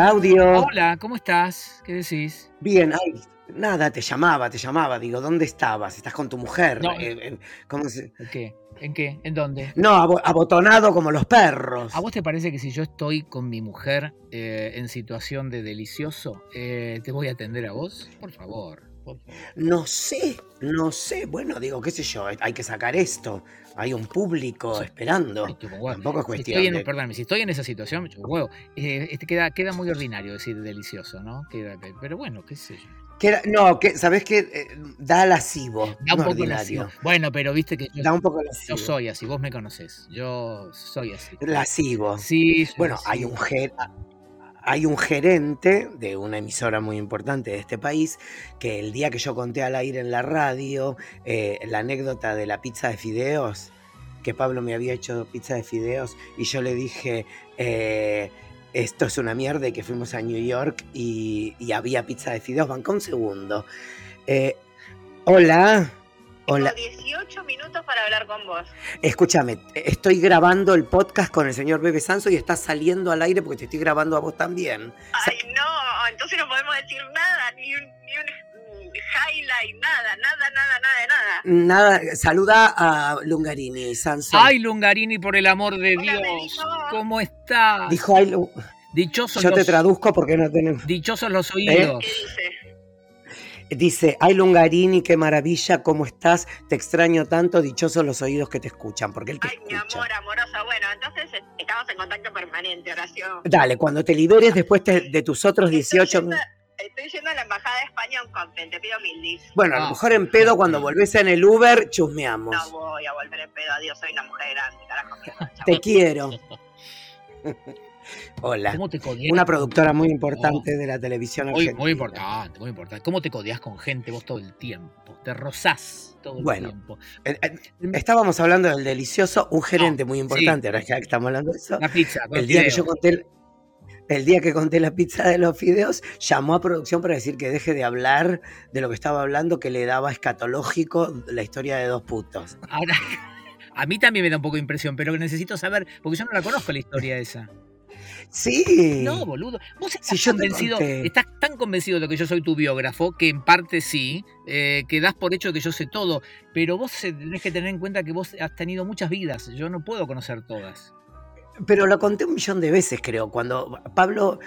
Claudio. Hola, ¿cómo estás? ¿Qué decís? Bien, ay, nada, te llamaba, te llamaba. Digo, ¿dónde estabas? ¿Estás con tu mujer? No. Eh, ¿cómo se- ¿En qué? ¿En qué? ¿En dónde? No, abo- abotonado como los perros. ¿A vos te parece que si yo estoy con mi mujer eh, en situación de delicioso, eh, te voy a atender a vos? Por favor. No sé, no sé. Bueno, digo, qué sé yo, hay que sacar esto. Hay un público esperando. Tampoco es cuestión estoy en, de... perdóname, si estoy en esa situación. Eh, este queda, queda muy ordinario decir delicioso, ¿no? Queda- pero bueno, qué sé yo. que era- no, que, ¿sabes qué? Eh, da lascivo, Da un no poco ordinario. lascivo. Bueno, pero viste que yo, Da un poco yo soy así, vos me conocés. Yo soy así. Lascivo. Sí, Bueno, hay un, ger- hay un gerente de una emisora muy importante de este país que el día que yo conté al aire en la radio eh, la anécdota de la pizza de fideos, que Pablo me había hecho pizza de fideos y yo le dije, eh, esto es una mierda y que fuimos a New York y, había pizza de fideos, banca un segundo. Eh, hola. Hola, Tengo 18 minutos para hablar con vos. escúchame, estoy grabando el podcast con el señor Bebe Sanso y está saliendo al aire porque te estoy grabando a vos también. Ay, no, entonces no podemos decir nada, ni un, ni un highlight, nada, nada, nada, nada nada. Nada, saluda a Lungarini, Sanso. Ay, Lungarini, por el amor de Hola, Dios. ¿Cómo estás? Dijo, ay, Lu- Dichosos yo te traduzco porque no tenemos... dichosos los oídos. ¿Qué dice? Dice, ay Lungarini, qué maravilla, ¿cómo estás? Te extraño tanto, dichosos los oídos que te escuchan, porque él te Ay, mi escucha. amor, amorosa. Bueno, entonces eh, estamos en contacto permanente, Horacio. Dale, cuando te liberes después te- de tus otros 18 Estoy yendo, estoy yendo a la Embajada de España un content, te pido mil dis. Bueno, a lo mejor en pedo cuando volvés en el Uber, chusmeamos. No voy a volver en pedo, adiós, soy una mujer grande, carajo. Te quiero. Hola. ¿Cómo te codias? Una productora muy importante de la televisión Muy, argentina. muy importante, muy importante. ¿Cómo te codias con gente vos todo el tiempo? Te rozás todo el Bueno, tiempo. Eh, eh, Estábamos hablando del delicioso, un gerente muy importante, ahora que estamos hablando de eso. La pizza. El día que yo conté el, el día que conté la pizza de los fideos, llamó a producción para decir que deje de hablar de lo que estaba hablando, que le daba escatológico la historia de dos putos. Ahora, a mí también me da un poco de impresión, pero necesito saber, porque yo no la conozco la historia esa. Sí. No, boludo. Vos estás, Si yo te convencido, estás tan convencido de que yo soy tu biógrafo, que en parte sí, eh, que das por hecho que yo sé todo, pero vos tenés que tener en cuenta que vos has tenido muchas vidas, yo no puedo conocer todas. Pero lo conté un millón de veces, creo. Cuando Pablo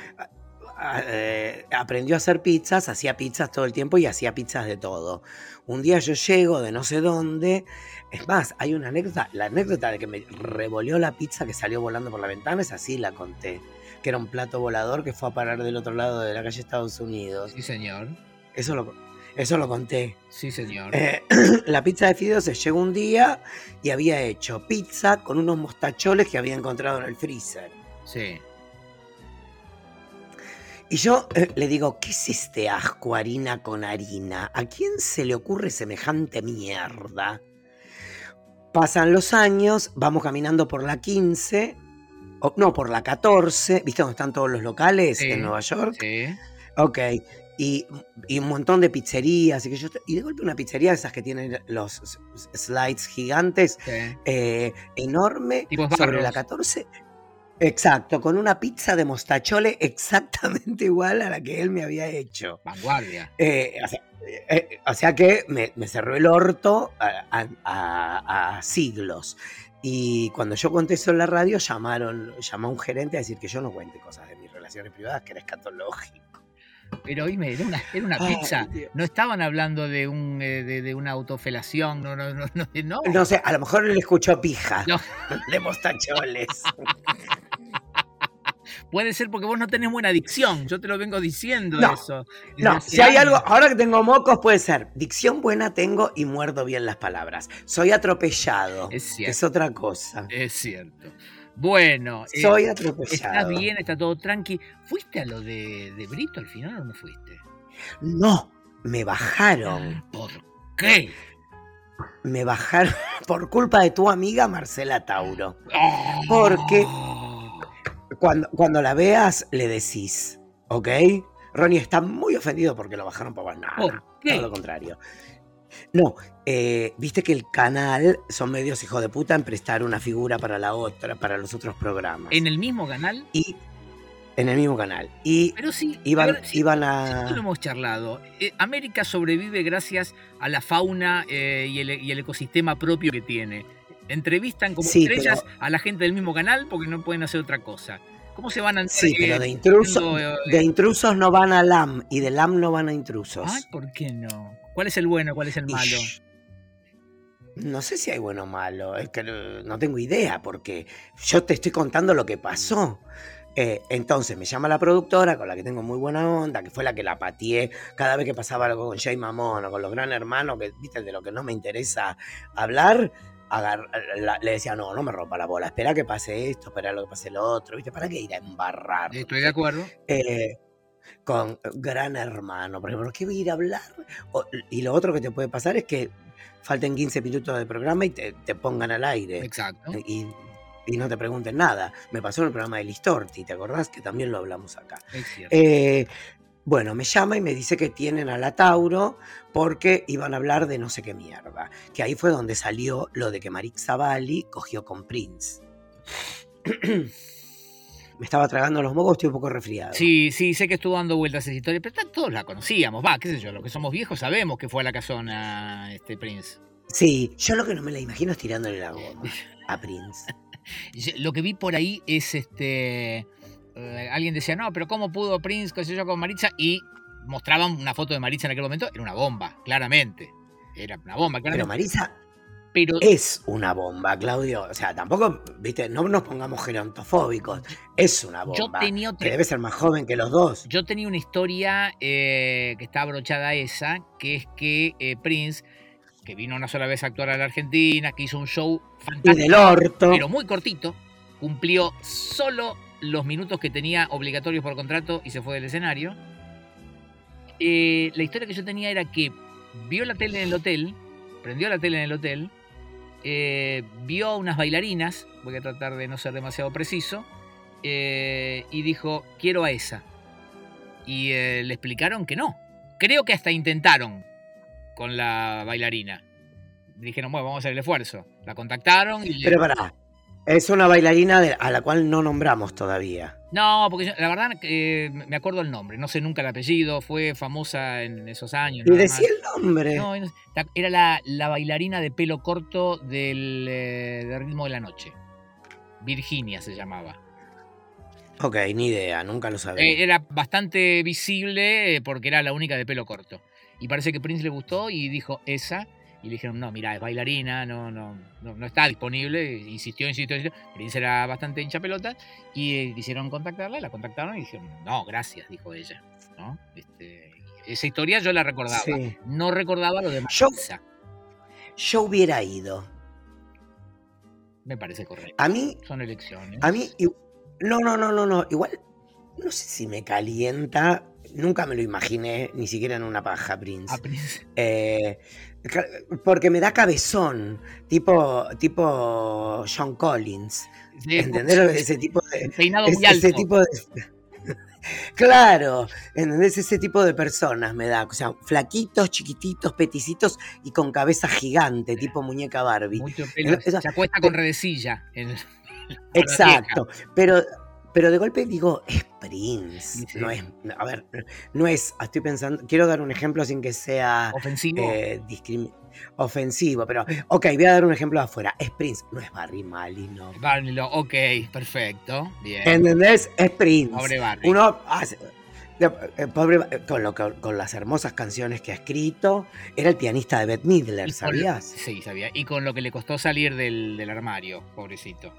eh, aprendió a hacer pizzas, hacía pizzas todo el tiempo y hacía pizzas de todo. Un día yo llego de no sé dónde. Es más, hay una anécdota. La anécdota de que me revolvió la pizza que salió volando por la ventana, es así la conté. Que era un plato volador que fue a parar del otro lado de la calle Estados Unidos. Sí, señor. Eso lo, eso lo conté. Sí, señor. Eh, la pizza de fideos se llegó un día y había hecho pizza con unos mostacholes que había encontrado en el freezer. Sí. Y yo eh, le digo, ¿qué es este asco harina con harina? ¿A quién se le ocurre semejante mierda? Pasan los años, vamos caminando por la 15, o, no, por la 14, ¿viste dónde están todos los locales Sí, en Nueva York? Sí. Ok, y, y un montón de pizzerías, y, que yo, y de golpe una pizzería de esas que tienen los slides gigantes, sí. eh, enorme, sobre la 14. Exacto, con una pizza de mostachole exactamente igual a la que él me había hecho. Vanguardia. Eh, o, sea, eh, o sea que me, me cerró el orto a, a- a- a siglos. Y cuando yo conté eso en la radio, llamaron, llamó un gerente a decir que yo no cuente cosas de mis relaciones privadas, que era escatológico. Pero oíme, era una, era una Ay, pizza. Dios. No estaban hablando de un eh, de, de una autofelación, no, no, no, no, no. No sé, a lo mejor él escuchó pija No. de mostacholes. Puede ser porque vos no tenés buena dicción. Yo te lo vengo diciendo No, eso. No, si hay algo, años. ahora que tengo mocos puede ser, dicción buena tengo y muerdo bien las palabras. Soy atropellado, Es cierto. es otra cosa. Es cierto. Bueno, eh, Soy está atropellado. bien, está todo tranqui. ¿Fuiste a lo de, de Brito al final o no fuiste? No, me bajaron, ¿Por qué? me bajaron por culpa de tu amiga Marcela Tauro. Oh. Porque- Cuando, cuando la veas, le decís, ¿ok? Ronnie está muy ofendido porque lo bajaron por nada. Todo lo contrario. No, eh, viste que el canal son medios hijos de puta en prestar una figura para la otra, para los otros programas. ¿En el mismo canal? Y En el mismo canal. Y Pero sí, iban, a ver, sí, iban a. lo hemos charlado. Eh, América sobrevive gracias a la fauna eh, y, el, y el ecosistema propio que tiene. Entrevistan como Sí, estrellas pero- a la gente del mismo canal porque no pueden hacer otra cosa. ¿Cómo se van a Sí, eh, pero de intrusos, haciendo, eh, de intrusos no van a LAM y de LAM no van a intrusos. Ay, ¿por qué no? ¿Cuál es el bueno? ¿Cuál es el malo? No sé si hay bueno o malo, es que no no tengo idea, porque yo te estoy contando lo que pasó. Eh, entonces me llama la productora, con la que tengo muy buena onda, que fue la que la pateé cada vez que pasaba algo con Jay Mamón o con los gran hermanos, que viste de lo que no me interesa hablar, agar- la- le decía, no, no me rompa la bola, espera que pase esto, espera lo que pase lo otro, ¿viste? ¿Para qué ir a embarrar? Estoy de acuerdo. eh, con Gran Hermano, por ejemplo, ¿qué voy a ir a hablar? O- y lo otro que te puede pasar es que falten 15 minutos de programa y te, te pongan al aire Exacto. y, y no te pregunten nada. Me pasó en el programa de Listorti, ¿te acordás? Que también lo hablamos acá. Es cierto. Eh, bueno, me llama y me dice que tienen a la Tauro porque iban a hablar de no sé qué mierda. Que ahí fue donde salió lo de que Marik Zavalli cogió con Prince. me estaba tragando los mocos, estoy un poco resfriado. Sí, sí, sé que estuvo dando vueltas esa historia, pero todos la conocíamos. Va, qué sé yo, los que somos viejos sabemos que fue a la casona este Prince. Sí, yo lo que no me la imagino es tirándole la goma a Prince. Lo que vi por ahí es este. Eh, alguien decía, no, pero ¿cómo pudo Prince, qué sé yo, con Maritza? Y mostraban una foto de Maritza en aquel momento, era una bomba, claramente. Era una bomba, Pero claramente. Marisa Pero, es una bomba, Claudio. O sea, tampoco, viste, no nos pongamos gerontofóbicos. Es una yo bomba. Que debe ser más joven que los dos. Yo tenía una historia eh, que está abrochada a esa, que es que eh, Prince, que vino una sola vez a actuar a la Argentina, que hizo un show Y fantástico, del orto. pero muy cortito, cumplió solo los minutos que tenía obligatorios por contrato y se fue del escenario. Eh, la historia que yo tenía era que vio la tele en el hotel, prendió la tele en el hotel, eh, vio a unas bailarinas, voy a tratar de no ser demasiado preciso, eh, y dijo, quiero a esa. Y eh, le explicaron que no. Creo que hasta intentaron con la bailarina. Dijeron, bueno, vamos a hacer el esfuerzo. La contactaron y... le- Pero pará. Es una bailarina de- a la cual no nombramos todavía. No, porque yo- la verdad eh, me acuerdo el nombre, no sé nunca el apellido, fue famosa en esos años. Y decía el nombre. No, era la, la bailarina de pelo corto del eh, ritmo de la noche. Virginia se llamaba. Ok, ni idea, nunca lo sabía. Eh, era bastante visible eh, porque era la única de pelo corto. Y parece que Prince le gustó y dijo esa. Y le dijeron, no, mira, es bailarina, no, no, no, no está disponible. Insistió, insistió, insistió. Prince era bastante hincha pelota. Y eh, quisieron contactarla, la contactaron y dijeron, no, gracias, dijo ella. ¿no? Este, esa historia yo la recordaba. Sí. No recordaba lo de Yo- hubiera ido. Me parece correcto. A mí, Son elecciones. a mí, no, no, no, no, no. Igual, no sé si me calienta. Nunca me lo imaginé, ni siquiera en una paja, Prince. A Prince. Eh, porque me da cabezón, tipo, tipo John Collins. Sí, ¿Entendés? Ese tipo de. peinado es- muy alto. ese tipo de. Claro, ¿entendés? Ese tipo de personas me da. O sea, flaquitos, chiquititos, peticitos y con cabeza gigante, tipo muñeca Barbie. Mucho pelo. Se acuesta con redecilla. en- Exacto. Pero, pero de golpe digo, es Prince. Sí. No es. A ver, no es. Estoy pensando. Quiero dar un ejemplo sin que sea. Ofensivo. eh, ofensivo, pero ok, voy a dar un ejemplo de afuera. Es Prince, no es Barry Malino. Barney Lo- ok, perfecto. Bien. ¿Entendés? Es Prince. Pobre Barney. Uno hace- pobre, eh, con, lo que- con las hermosas canciones que ha escrito, era el pianista de Bette Midler, ¿sabías? Sí, sabía. Y con lo que le costó salir del, del armario, pobrecito.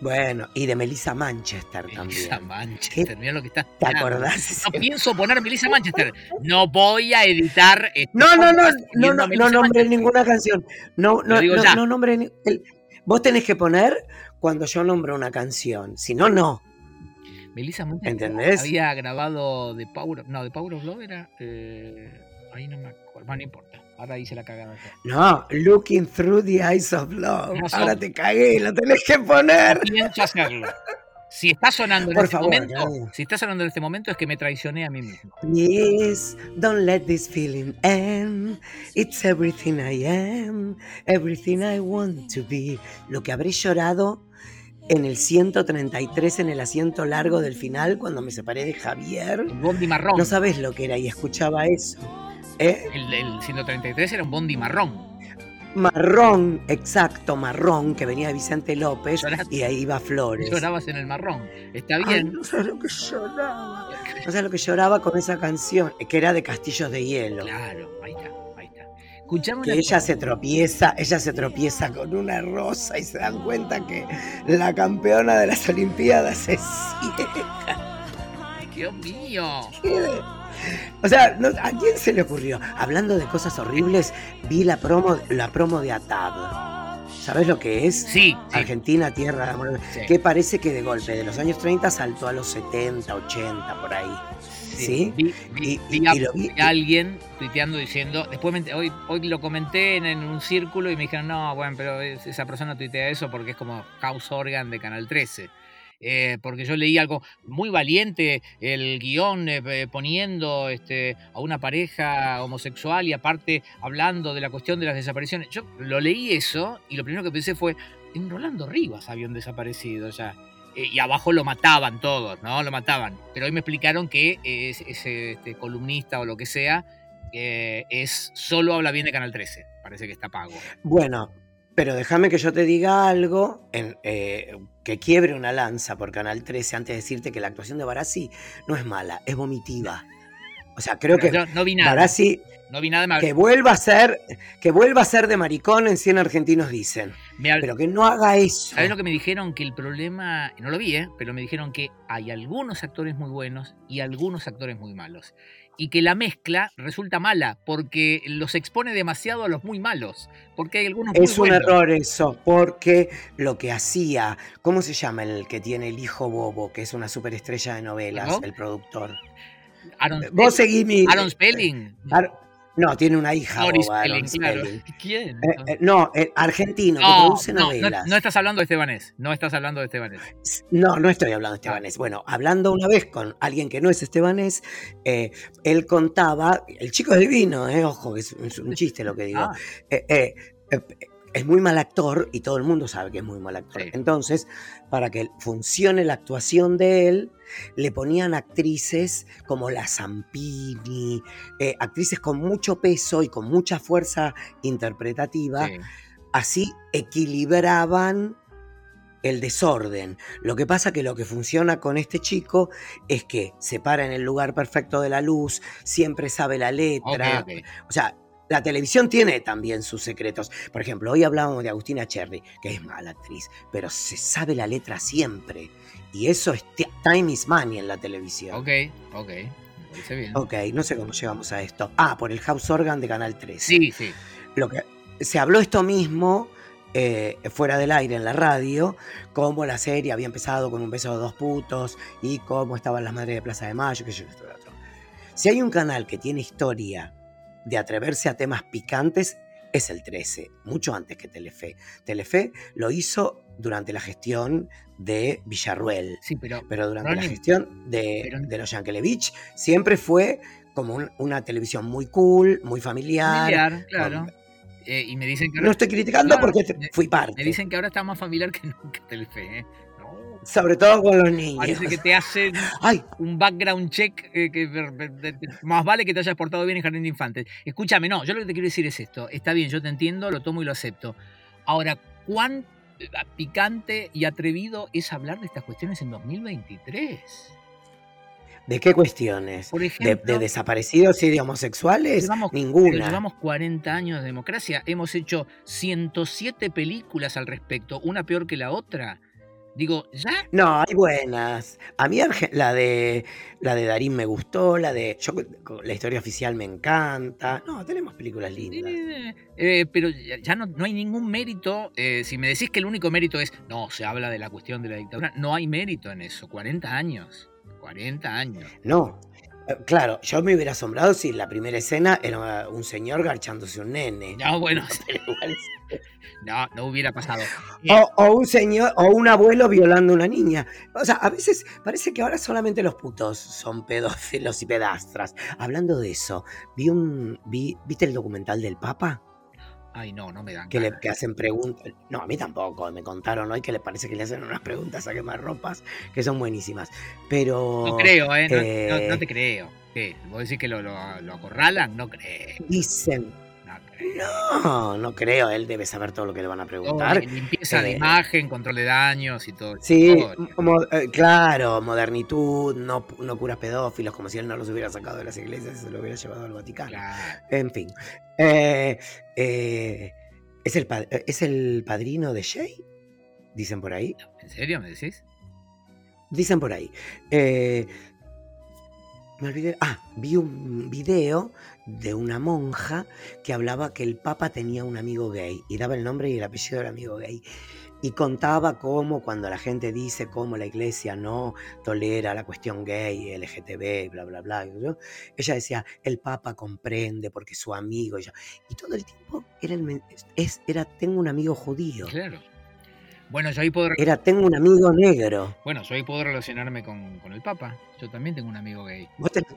Bueno, y de Melissa Manchester Melissa también. Manchester, mira lo que está. ¿Te esperando. acordás? No pienso poner Melissa Manchester. No voy a editar. este No, no, no, no, no, no Melissa nombré ninguna canción. No, no, no, no nombré el- Vos tenés que poner cuando yo nombro una canción. Si no, no. Melissa Manchester ¿Entendés? había grabado de Power of- No, de Power of Love era. eh, ahí no me acuerdo. Bueno, no importa. Ahora hice la cagada. No, Looking Through the Eyes of Love. No, Ahora te cagué, lo tenés que poner. No pienso hacerlo. Si está sonando en Por este favor, momento, si está sonando en este momento es que me traicioné a mí mismo. Yes, don't let this feeling end. It's everything I am, everything I want to be. Lo que habré llorado en el 133 en el asiento largo del final cuando me separé de Javier. Un bondi marrón. No sabes lo que era y escuchaba eso. ¿Eh? El, el 133 era un bondi marrón. Marrón, exacto, marrón, que venía de Vicente López Lloraste. y ahí iba Flores. Llorabas en el marrón. Está Ay, bien. no sabes lo que lloraba. No sabes lo que lloraba con esa canción, que era de Castillos de Hielo. Claro, ahí está. Escuchame Que ella se tropieza, ella se tropieza con una rosa y se dan cuenta que la campeona de las Olimpiadas es ciega. Dios mío. O sea, no- ¿a quién se le ocurrió? Hablando de cosas horribles, vi la promo, la promo de Atab. ¿Sabes lo que es? Sí, sí. Argentina, tierra de amor. sí, Que parece que de golpe de los años 30 saltó a los 70, 80, por ahí. ¿Sí? Vi, vi- Y- vi a, y lo vi- vi a alguien tuiteando diciendo, después me hoy, hoy lo comenté en, en un círculo y me dijeron, no, bueno, pero es- esa persona tuitea eso porque es como House Organ de Canal 13. Eh, porque yo leí algo muy valiente, el guion eh, eh, poniendo este, a una pareja homosexual y aparte hablando de la cuestión de las desapariciones. Yo lo leí eso y lo primero que pensé fue, en Rolando Rivas habían desaparecido ya. Eh, y abajo lo mataban todos, ¿no? Lo mataban. Pero hoy me explicaron que ese, ese, este, columnista o lo que sea eh, es solo habla bien de Canal 13. Parece que está pago. Bueno, pero déjame que yo te diga algo en, eh, que quiebre una lanza por Canal 13 antes de decirte que la actuación de Barassi no es mala, es vomitiva. O sea, creo que no vi nada. Barassi No vi nada. Me, que vuelva a ser que vuelva a ser de maricón en 100 argentinos dicen, pero que no haga eso. ¿Sabes lo que me dijeron? Que el problema, no lo vi, ¿eh? pero me dijeron que hay algunos actores muy buenos y algunos actores muy malos. Y que la mezcla resulta mala porque los expone demasiado a los muy malos. Porque hay algunos muy Es un buenos. error eso, porque lo que hacía, ¿cómo se llama el que tiene el hijo bobo, que es una superestrella de novelas, ¿No? el productor? Aaron, Vos seguí mi... Aaron Spelling. Ar- No, tiene una hija boba, claro. Spelling. ¿Quién? Eh, eh, no, eh, argentino, que No, produce no, no, novelas. no estás hablando de Estebanés. No estás hablando de Estebanés. No, no estoy hablando de Estebanés. Bueno, hablando una vez con alguien que no es Estebanés, eh, él contaba, el chico es divino, eh, ojo, que es, es un chiste lo que digo. Ah, Eh, eh, eh, es muy mal actor y todo el mundo sabe que es muy mal actor. Sí. Entonces, para que funcione la actuación de él, le ponían actrices como la Zampini, eh, actrices con mucho peso y con mucha fuerza interpretativa, sí. así equilibraban el desorden. Lo que pasa que lo que funciona con este chico es que se para en el lugar perfecto de la luz, siempre sabe la letra. O sea, la televisión tiene también sus secretos. Por ejemplo, hoy hablábamos de Agustina Cherry, que es mala actriz, pero se sabe la letra siempre. Y eso es ti- time is money en la televisión. Ok, ok. Me bien. Ok, no sé cómo llegamos a esto. Ah, por el House Organ de Canal 13. Sí, sí. Lo que, se habló esto mismo eh, fuera del aire en la radio, cómo la serie había empezado con un beso de dos putos y cómo estaban las madres de Plaza de Mayo, que yo, esto, otro. Si hay un canal que tiene historia de atreverse a temas picantes, es el 13, mucho antes que Telefe. Telefe lo hizo durante la gestión de Villarruel, Sí, pero pero durante la gestión de, pero- de los Yankelevich siempre fue como un- una televisión muy cool, muy familiar. familiar, claro. con- Eh, y me dicen que no ahora, estoy criticando No, porque fui parte. me dicen que ahora está más familiar que nunca Telefe. ¿eh? Sobre todo con los niños. parece que te hacen Ay, un background check eh, que más vale que te hayas portado bien en jardín de infantes. Escúchame, no, yo lo que te quiero decir es esto. Está bien, yo te entiendo, lo tomo y lo acepto. Ahora, ¿cuán eh, picante y atrevido es hablar de estas cuestiones en 2023? ¿de qué cuestiones? Por ¿De, ejemplo, de desaparecidos y de homosexuales? Llevamos- Ninguna. llevamos 40 años de democracia, hemos hecho 107 películas al respecto, una peor que la otra. Digo, ya No, hay buenas. A mí la de la de Darín me gustó, la de yo, la historia oficial me encanta. No, tenemos películas lindas. Eh, eh, pero ya no, no hay ningún mérito. eh, si me decís que el único mérito es, no, se habla de la cuestión de la dictadura, no hay mérito en eso. 40 años. 40 años. No. eh, Claro, yo me hubiera asombrado si la primera escena era un señor garchándose un nene. No, bueno, Pero igual- no, no hubiera pasado. Eh, O, o un señor, o un abuelo violando a una niña. O sea, a veces parece que ahora solamente los putos son pedófilos y pedastras. Hablando de eso, vi un. Vi, ¿Viste el documental del Papa? Ay, no, no me dan. que le que hacen preguntas. No, a mí tampoco. Me contaron hoy que le parece que le hacen unas preguntas a quemarropas que son buenísimas. Pero No creo, ¿eh? No, eh, no- no te creo. ¿Qué? ¿Vos decís que lo, lo, lo acorralan? No creo. dicen, No no, creo. Él debe saber todo lo que le van a preguntar. limpieza de eh, imagen, control de daños y todo. Sí, mo- eh, claro, modernitud, no, no curas pedófilos, como si él no los hubiera sacado de las iglesias y se lo hubiera llevado al Vaticano. Claro. En fin. Eh, ¿es, el, ¿Es el padrino de Shay? Dicen por ahí. ¿En serio me decís? Dicen por ahí. Me olvidé. Ah, vi un video de una monja que hablaba que el Papa tenía un amigo gay y daba el nombre y el apellido del amigo gay. Y contaba cómo cuando la gente dice cómo la iglesia no tolera la cuestión gay, LGTB, bla, bla, bla, ¿no? ella decía, el Papa comprende porque es su amigo. Y, todo el tiempo era, el es, era, tengo un amigo judío, Claro. Bueno, yo ahí puedo, era, tengo un amigo negro. bueno, yo ahí puedo relacionarme con, con el Papa. Yo también tengo un amigo gay. Vos tenés-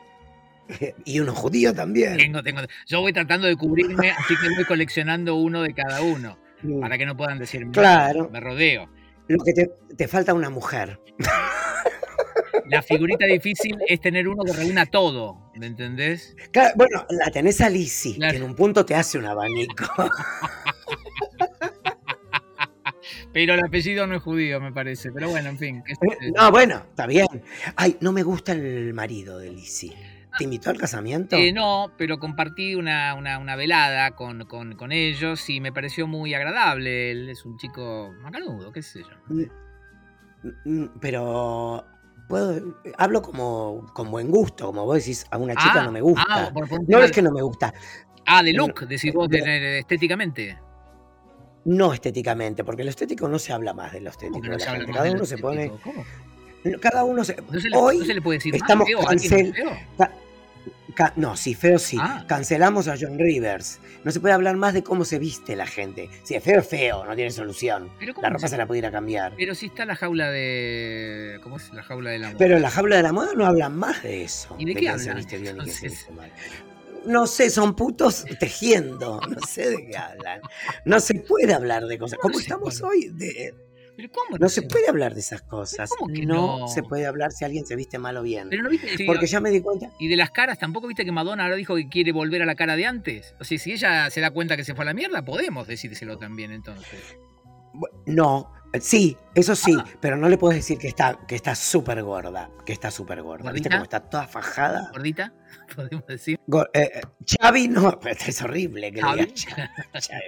Y uno judío también. Tengo, tengo. Yo voy tratando de cubrirme, así que voy coleccionando uno de cada uno. Para que no puedan decir Claro. me rodeo. Lo que te, te falta una mujer. La figurita difícil es tener uno que reúna todo, ¿me entendés? Claro, bueno, la tenés a Lizzie, Claro. que en un punto te hace un abanico. Pero el apellido no es judío, me parece. Pero bueno, en fin. yo. No, bueno, está bien. Ay, no me gusta el marido de Lizzie. ¿Te invitó al casamiento? Eh, no, pero compartí una, una, una velada con, con, con ellos y me pareció muy agradable. Él es un chico macanudo, qué sé yo. Pero puedo, hablo como con buen gusto, como vos decís, a una chica Ah, no me gusta. Ah, por- no es que no me gusta, Ah, de look, decís vos, de- de- de- estéticamente. no estéticamente, porque lo estético no se habla más de lo estético. ¿Cómo que de no la se habla gente. más Cada uno se pone? ¿Cómo? cada uno se, ¿No se le, hoy no se le puede decir más estamos cancel- feo? Ca- no, sí, feo sí. Ah. Cancelamos a John Rivers. No se puede hablar más de cómo se viste la gente. Si es feo, es feo, no tiene solución. Pero, ¿cómo La ropa se- se la puede ir a cambiar. pero si está la jaula de. ¿Cómo es la jaula de la Pero en la jaula de la moda no hablan más de eso. ¿Y de qué quién se hablan, viste bien y quién se entonces? viste mal. No sé, son putos tejiendo. No sé de qué hablan. No se puede hablar de cosas. ¿Cómo estamos puede? hoy, de- ¿Pero cómo no se puede hablar de esas cosas. ¿Cómo que no, no? se puede hablar si alguien se viste mal o bien. Pero no viste. sí, Porque ya me di cuenta. Y de las caras, tampoco viste que Madonna ahora dijo que quiere volver a la cara de antes. O sea, si ella se da cuenta que se fue a la mierda, podemos decírselo también entonces. No, sí, eso sí, Ah. pero no le puedes decir que está que está súper gorda, que está súper gorda. ¿Viste cómo está toda fajada? ¿Gordita? Podemos decir. Eh, eh, Chavi no, es horrible que Chavi. Chavi.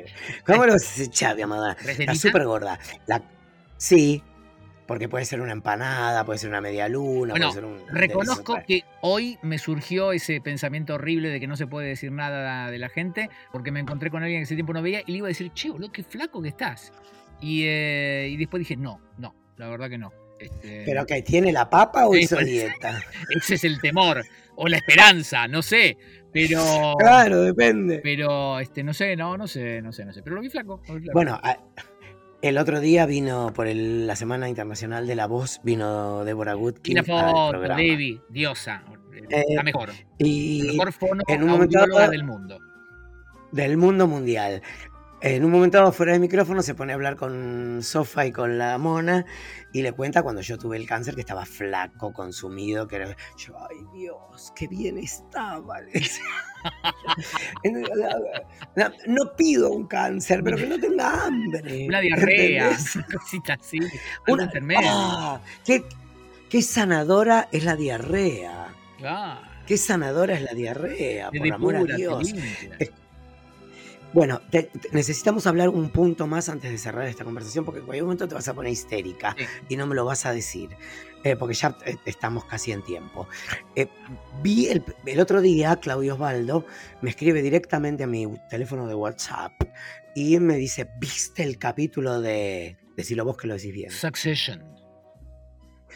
¿Cómo lo dice Chavi, amada? Está súper gorda. La, sí, porque puede ser una empanada, puede ser una media luna, Bueno, puede ser un... Reconozco que hoy me surgió ese pensamiento horrible de que no se puede decir nada de la gente, porque me encontré con alguien que ese tiempo no veía y le iba a decir, che, boludo, qué flaco que estás. Y, eh, y después dije, no, no, la verdad que no. Este, ¿Pero que tiene la papa o hizo pues. dieta? Ese es el temor, o la esperanza, no sé. Pero, Claro, depende. pero este, no sé, no, no sé, no sé, no sé. Pero lo vi flaco. lo vi flaco. Bueno, a- el otro día vino por el- la Semana Internacional de la Voz, vino Débora Goodkin la al programa. Debbie, diosa, Eh, la mejor, la Y mejor fono en un momento del mundo. del mundo mundial. En un momento dado, fuera de micrófono, se pone a hablar con Sofa y con la mona y le cuenta cuando yo tuve el cáncer que estaba flaco, consumido, que era... Yo, ay Dios, qué bien estaba. no pido un cáncer, pero que no tenga hambre. Una diarrea, ¿entendés? una cosita así. Una- intermedio. Ah, qué, qué sanadora es la diarrea. Claro. Qué sanadora es la diarrea, por amor a Dios. Es- Bueno, te- te- necesitamos hablar un punto más antes de cerrar esta conversación porque en cualquier momento te vas a poner histérica Sí. y no me lo vas a decir, eh, porque ya eh, estamos casi en tiempo. Eh, vi el, el otro día, Claudio Osvaldo me escribe directamente a mi teléfono de WhatsApp y me dice, ¿viste el capítulo de... Decilo vos que lo decís bien. Succession.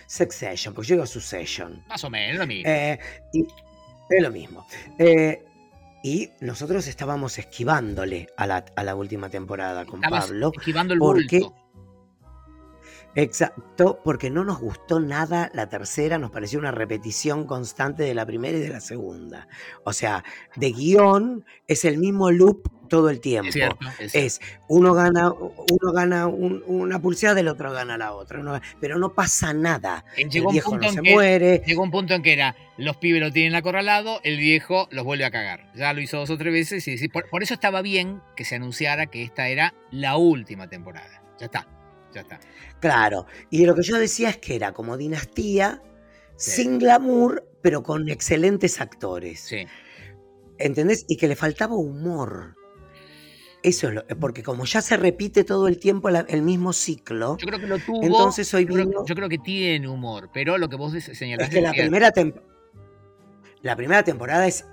Succession, pues yo digo Succession. Más o menos lo mismo. Eh, y es lo mismo. Eh, y nosotros estábamos esquivándole a la, a la última temporada con Estabas Pablo. esquivando el porque- bulto. Exacto, porque no nos gustó nada la tercera, nos pareció una repetición constante de la primera y de la segunda. O sea, de guion es el mismo loop todo el tiempo. Es cierto, es cierto. Es uno gana, uno gana un- una pulseada, el otro gana la otra. uno- pero no pasa nada. Eh, El Llegó un punto no en se que muere. Llegó un punto en que era, los pibes lo tienen acorralado, el viejo los vuelve a cagar. Ya lo hizo dos o tres veces y por, por eso estaba bien que se anunciara que esta era la última temporada. Ya está, ya está. Claro. Y lo que yo decía es que era como dinastía, Sí. sin glamour, pero con excelentes actores. Sí. ¿Entendés? Y que le faltaba humor. Eso es lo, porque como ya se repite todo el tiempo la- el mismo ciclo, Yo creo que lo tuvo. entonces hoy yo, creo, yo creo que tiene humor, pero lo que vos des- Es señalaste que la primera, tem- la primera temporada es,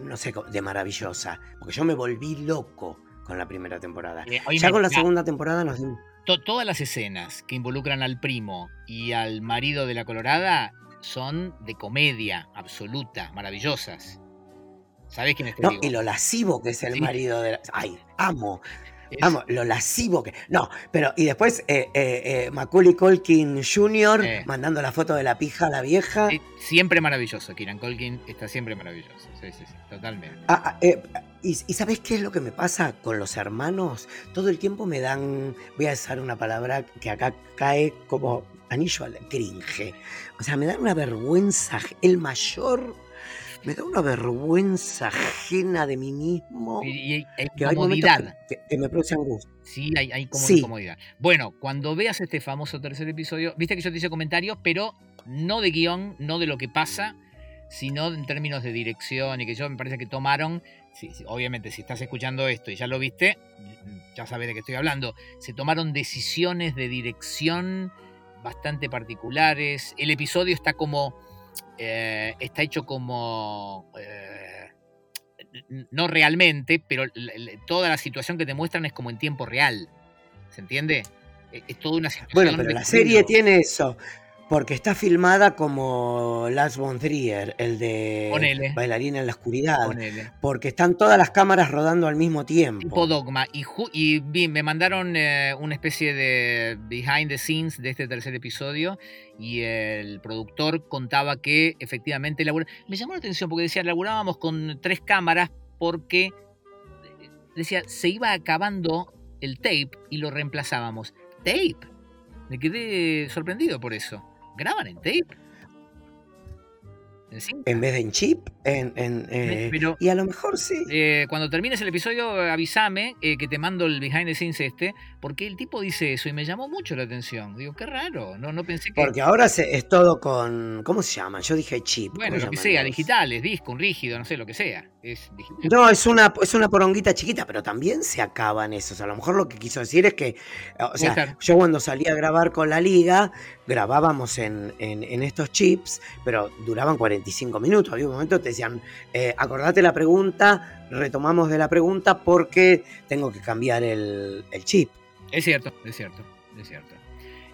no sé, de maravillosa. Porque yo me volví loco con la primera temporada. Eh, Ya con la segunda temporada nos dimos. to- todas las escenas que involucran al primo y al marido de la Colorada son de comedia absoluta, maravillosas. ¿Sabés quién es te No, digo? y lo lascivo que es el Sí. marido de la. Ay, amo. Es- Vamos, lo lascivo que. No, pero y después eh, eh, eh, Macaulay Culkin Jr. Mandando la foto de la pija a la vieja. Siempre maravilloso, Kieran Colkin está siempre maravilloso. Sí, sí, sí, totalmente. Ah, ah, eh, y, y sabes qué es lo que me pasa con los hermanos? Todo el tiempo me dan. Voy a usar una palabra que acá cae como anillo al cringe. O sea, me dan una vergüenza. El mayor me da una vergüenza ajena de mí mismo. Y, hay Que hay momentos incomodidad. que, que- me produce angustia. Sí, hay, hay como Sí. incomodidad. Bueno, cuando veas este famoso tercer episodio, viste que yo te hice comentarios, pero no de guion, no de lo que pasa, sino en términos de dirección y que yo me parece que tomaron, sí, sí, obviamente si estás escuchando esto y ya lo viste, ya sabes de qué estoy hablando, se tomaron decisiones de dirección bastante particulares. El episodio está como, eh, está hecho como... eh, no realmente, pero toda la situación que te muestran es como en tiempo real. ¿Se entiende? E- Es toda una situación. Bueno, pero la serie tiene eso. Porque está filmada como Lars von Trier, el de Ponele. Bailarina en la Oscuridad. Ponele. Porque están todas las cámaras rodando al mismo tiempo. Tipo dogma. Y, me mandaron eh, una especie de behind the scenes de este tercer episodio. Y el productor contaba que efectivamente labura- Me llamó la atención porque decía, laburábamos con tres cámaras porque eh, decía, se iba acabando el tape y lo reemplazábamos. ¿Tape? Me quedé sorprendido por eso. ¿Graban en tape? ¿En cinta? En vez de en chip, en, en, eh, Pero- y a lo mejor sí. Eh, cuando termines el episodio, eh, avísame eh, que te mando el behind the scenes este, porque el tipo dice eso y me llamó mucho la atención. Digo, qué raro, no, no pensé que. Porque ahora se- es todo con. ¿Cómo se llama? Yo dije chip. bueno, ¿cómo lo que sea, digitales, disco, un rígido, no sé, lo que sea. Es. No, es una, es una poronguita chiquita, pero también se acaban esos. A lo mejor lo que quiso decir es que, o sea, yo cuando salí a grabar con la liga, grabábamos en, en- en estos chips, pero duraban 45 minutos. Había un momento que te decían, eh, acordate la pregunta, retomamos de la pregunta porque tengo que cambiar el, el chip. Es cierto, es cierto, es cierto.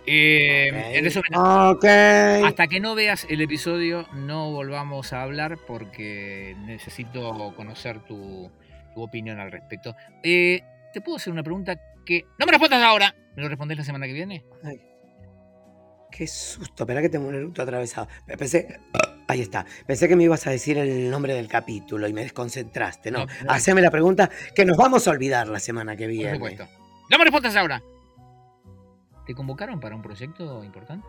Eh, Ok. En resumen, hasta que no veas el episodio, no volvamos a hablar porque necesito conocer tu, tu opinión al respecto. Eh, ¿Te puedo hacer una pregunta que. No me respondas ahora! ¿Me lo respondés la semana que viene? Ay, qué susto, espera que tengo un eructo atravesado. Pensé, ahí está, pensé que me ibas a decir el nombre del capítulo y me desconcentraste. No, No, no. haceme la pregunta que nos vamos a olvidar la semana que Por viene. supuesto. No me respondas ahora. ¿Te convocaron para un proyecto importante?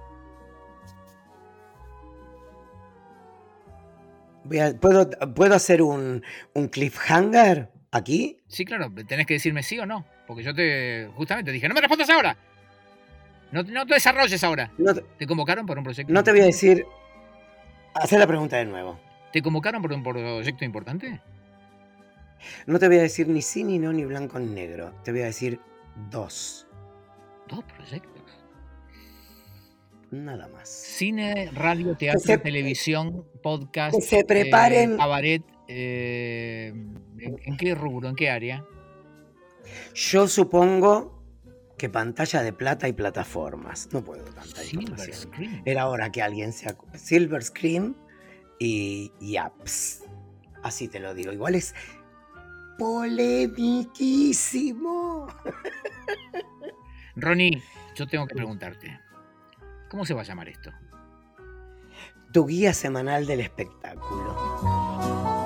¿puedo, ¿Puedo hacer un, un cliffhanger aquí? Sí, claro, tenés que decirme sí o no. Porque yo te. Justamente dije, no me respondas ahora. No, no te desarrolles ahora. No te, ¿Te convocaron para un proyecto? no te voy a decir... Hacer la pregunta de nuevo. ¿Te convocaron por un proyecto importante? No te voy a decir ni sí, ni no, ni blanco, ni negro. Te voy a decir dos. Dos proyectos. Nada más. Cine, radio, teatro, se- televisión, podcast. Que se preparen. eh, cabaret. eh, ¿en, en qué rubro? ¿En qué área? Yo supongo que pantalla de plata y plataformas. No puedo tanta Silver. Screen. Era hora que alguien se Silver Screen y, y apps. Así te lo digo. Igual es polemiquísimo. Ronnie, yo tengo que preguntarte, ¿cómo se va a llamar esto? Tu guía semanal del espectáculo.